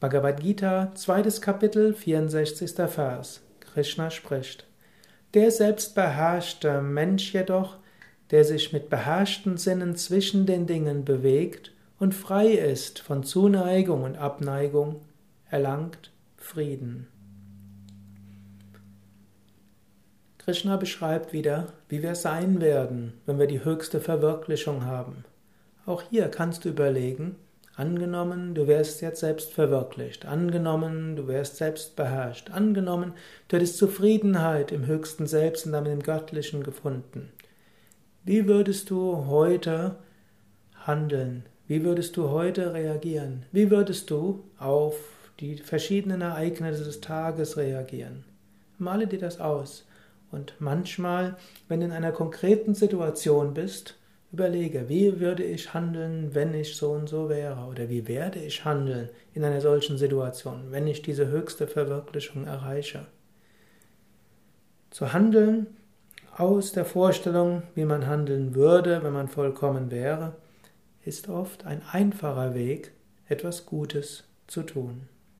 Bhagavad Gita, zweites Kapitel, 64. Vers. Krishna spricht. Der selbstbeherrschte Mensch jedoch, der sich mit beherrschten Sinnen zwischen den Dingen bewegt und frei ist von Zuneigung und Abneigung, erlangt Frieden. Krishna beschreibt wieder, wie wir sein werden, wenn wir die höchste Verwirklichung haben. Auch hier kannst du überlegen, Angenommen, du wärst jetzt selbst verwirklicht. Angenommen, du wärst selbst beherrscht. Angenommen, du hättest Zufriedenheit im höchsten Selbst und damit im Göttlichen gefunden. Wie würdest du heute handeln? Wie würdest du heute reagieren? Wie würdest du auf die verschiedenen Ereignisse des Tages reagieren? Male dir das aus. Und manchmal, wenn du in einer konkreten Situation bist, Überlege, wie würde ich handeln, wenn ich so und so wäre? Oder wie werde ich handeln in einer solchen Situation, wenn ich diese höchste Verwirklichung erreiche? Zu handeln aus der Vorstellung, wie man handeln würde, wenn man vollkommen wäre, ist oft ein einfacher Weg, etwas Gutes zu tun.